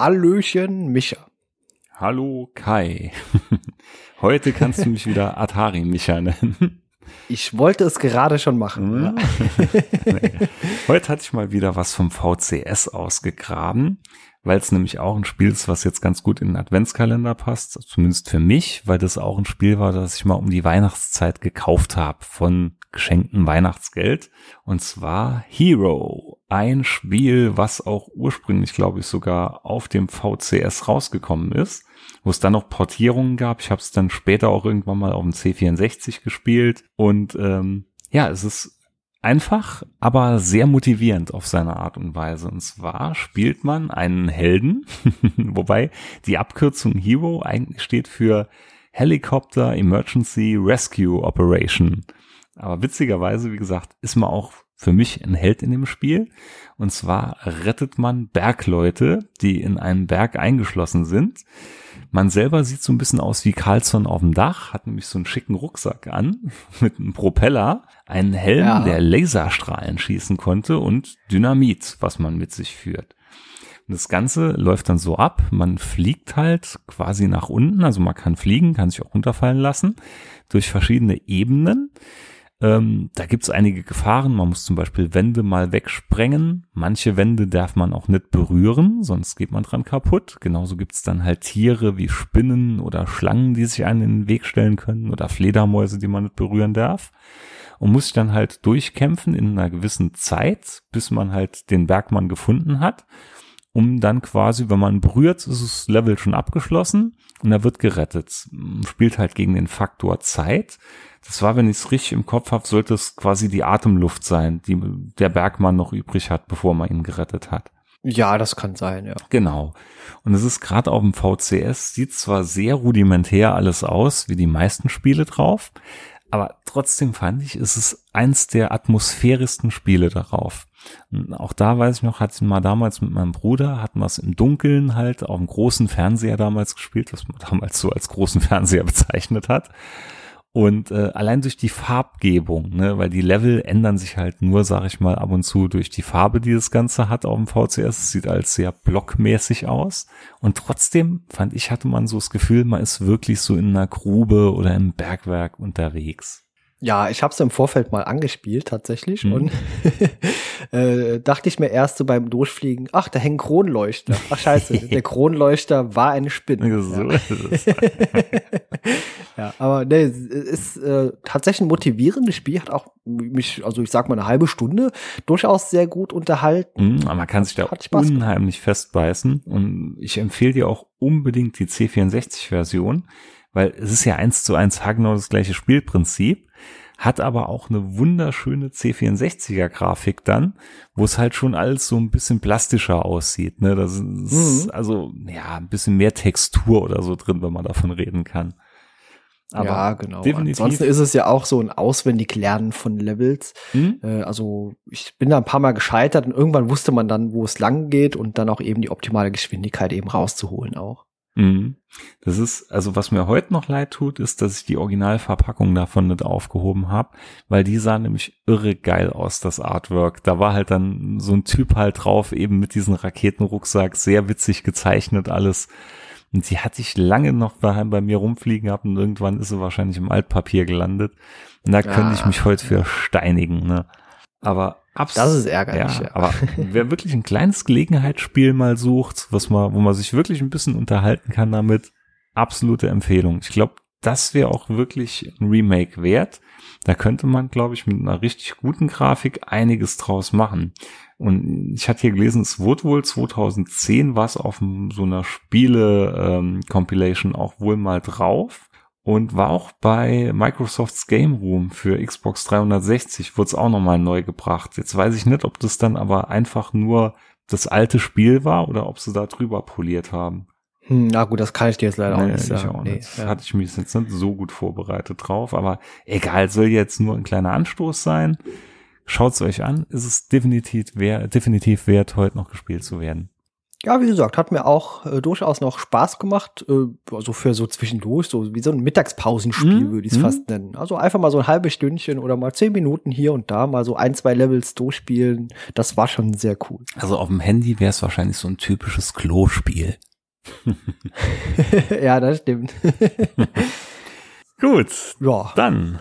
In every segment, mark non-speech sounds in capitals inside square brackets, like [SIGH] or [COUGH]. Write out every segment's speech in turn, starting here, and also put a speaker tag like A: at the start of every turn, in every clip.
A: Hallöchen, Micha.
B: Hallo Kai. [LAUGHS] Heute kannst du mich wieder Atari Micha nennen.
A: Ich wollte es gerade schon machen. Ja. [LAUGHS]
B: Heute hatte ich mal wieder was vom VCS ausgegraben, weil es nämlich auch ein Spiel ist, was jetzt ganz gut in den Adventskalender passt, zumindest für mich, weil das auch ein Spiel war, das ich mal um die Weihnachtszeit gekauft habe von geschenktem Weihnachtsgeld. Und zwar Hero, ein Spiel, was auch ursprünglich, glaube ich, sogar auf dem VCS rausgekommen ist, wo es dann noch Portierungen gab. Ich habe es dann später auch irgendwann mal auf dem C64 gespielt. Und ähm, ja, es ist einfach, aber sehr motivierend auf seine Art und Weise. Und zwar spielt man einen Helden, [LAUGHS] wobei die Abkürzung Hero eigentlich steht für Helicopter Emergency Rescue Operation. Aber witzigerweise, wie gesagt, ist man auch für mich ein Held in dem Spiel. Und zwar rettet man Bergleute, die in einem Berg eingeschlossen sind. Man selber sieht so ein bisschen aus wie Carlson auf dem Dach, hat nämlich so einen schicken Rucksack an [LAUGHS] mit einem Propeller, einen Helm, ja. der Laserstrahlen schießen konnte und Dynamit, was man mit sich führt. Und das Ganze läuft dann so ab, man fliegt halt quasi nach unten, also man kann fliegen, kann sich auch runterfallen lassen, durch verschiedene Ebenen. Ähm, da gibt es einige Gefahren. Man muss zum Beispiel Wände mal wegsprengen. Manche Wände darf man auch nicht berühren, sonst geht man dran kaputt. Genauso gibt es dann halt Tiere wie Spinnen oder Schlangen, die sich einen in den Weg stellen können oder Fledermäuse, die man nicht berühren darf. Und muss sich dann halt durchkämpfen in einer gewissen Zeit, bis man halt den Bergmann gefunden hat um dann quasi, wenn man berührt, ist das Level schon abgeschlossen und er wird gerettet. Spielt halt gegen den Faktor Zeit. Das war, wenn ich es richtig im Kopf habe, sollte es quasi die Atemluft sein, die der Bergmann noch übrig hat, bevor man ihn gerettet hat.
A: Ja, das kann sein, ja.
B: Genau. Und es ist gerade auf dem VCS, sieht zwar sehr rudimentär alles aus, wie die meisten Spiele drauf, aber trotzdem fand ich, ist es eins der atmosphärischsten Spiele darauf. Und auch da weiß ich noch, hatte ich mal damals mit meinem Bruder, hatten wir es im Dunkeln halt auf dem großen Fernseher damals gespielt, was man [LAUGHS] damals so als großen Fernseher bezeichnet hat. Und äh, allein durch die Farbgebung, ne, weil die Level ändern sich halt nur, sag ich mal, ab und zu durch die Farbe, die das Ganze hat auf dem VCS. Es sieht als sehr blockmäßig aus. Und trotzdem fand ich, hatte man so das Gefühl, man ist wirklich so in einer Grube oder im Bergwerk unterwegs.
A: Ja, ich habe es im Vorfeld mal angespielt tatsächlich mhm. und [LAUGHS] äh, dachte ich mir erst so beim Durchfliegen, ach, da hängen Kronleuchter. Ach scheiße, [LAUGHS] der Kronleuchter war eine Spinne. So ja. [LAUGHS] ja, aber ne, es ist äh, tatsächlich ein motivierendes Spiel, hat auch mich, also ich sag mal eine halbe Stunde, durchaus sehr gut unterhalten.
B: Mhm, aber man kann sich da unheimlich gemacht. festbeißen und ich empfehle dir auch unbedingt die C64-Version weil es ist ja eins zu eins haargenau das gleiche Spielprinzip, hat aber auch eine wunderschöne C64er Grafik dann, wo es halt schon alles so ein bisschen plastischer aussieht. Ne? Das ist mhm. also ja ein bisschen mehr Textur oder so drin, wenn man davon reden kann.
A: Aber ja, genau. Definitiv. Ansonsten ist es ja auch so ein Auswendiglernen von Levels. Mhm. Äh, also ich bin da ein paar Mal gescheitert und irgendwann wusste man dann, wo es lang geht und dann auch eben die optimale Geschwindigkeit eben rauszuholen auch.
B: Mhm. Das ist, also was mir heute noch leid tut, ist, dass ich die Originalverpackung davon nicht aufgehoben habe, weil die sah nämlich irre geil aus, das Artwork. Da war halt dann so ein Typ halt drauf, eben mit diesem Raketenrucksack, sehr witzig gezeichnet alles. Und die hatte ich lange noch daheim bei mir rumfliegen gehabt und irgendwann ist sie wahrscheinlich im Altpapier gelandet. Und da ah, könnte ich mich heute für steinigen, ne? Aber
A: Abs das ist ärgerlich.
B: Ja, ja. Aber wer wirklich ein kleines Gelegenheitsspiel mal sucht, was man, wo man sich wirklich ein bisschen unterhalten kann damit, absolute Empfehlung. Ich glaube, das wäre auch wirklich ein Remake wert. Da könnte man, glaube ich, mit einer richtig guten Grafik einiges draus machen. Und ich hatte hier gelesen, es wurde wohl 2010 was auf so einer Spiele-Compilation ähm, auch wohl mal drauf und war auch bei Microsofts Game Room für Xbox 360, wurde es auch nochmal neu gebracht. Jetzt weiß ich nicht, ob das dann aber einfach nur das alte Spiel war oder ob sie da drüber poliert haben.
A: Hm, na gut, das kann ich dir jetzt leider nee, auch nicht sagen.
B: Auch nee, nicht. Ja. Hatte ich mich jetzt nicht so gut vorbereitet drauf, aber egal, soll jetzt nur ein kleiner Anstoß sein. Schaut's euch an, ist es definitiv, wär, definitiv wert, heute noch gespielt zu werden.
A: Ja, wie gesagt, hat mir auch äh, durchaus noch Spaß gemacht. Äh, also für so zwischendurch, so wie so ein Mittagspausenspiel mhm. würde ich es mhm. fast nennen. Also einfach mal so ein halbes Stündchen oder mal zehn Minuten hier und da mal so ein, zwei Levels durchspielen. Das war schon sehr cool.
B: Also auf dem Handy wäre es wahrscheinlich so ein typisches Klospiel. [LAUGHS]
A: ja, das stimmt. [LAUGHS]
B: Gut. Ja. Dann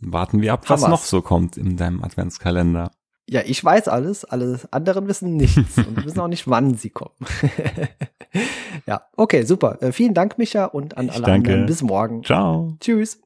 B: warten wir ab, was noch so kommt in deinem Adventskalender.
A: Ja, ich weiß alles, alle anderen wissen nichts und wissen auch nicht, wann sie kommen. [LAUGHS] ja, okay, super. Äh, vielen Dank, Micha, und an ich alle danke. anderen. Bis morgen.
B: Ciao.
A: Tschüss.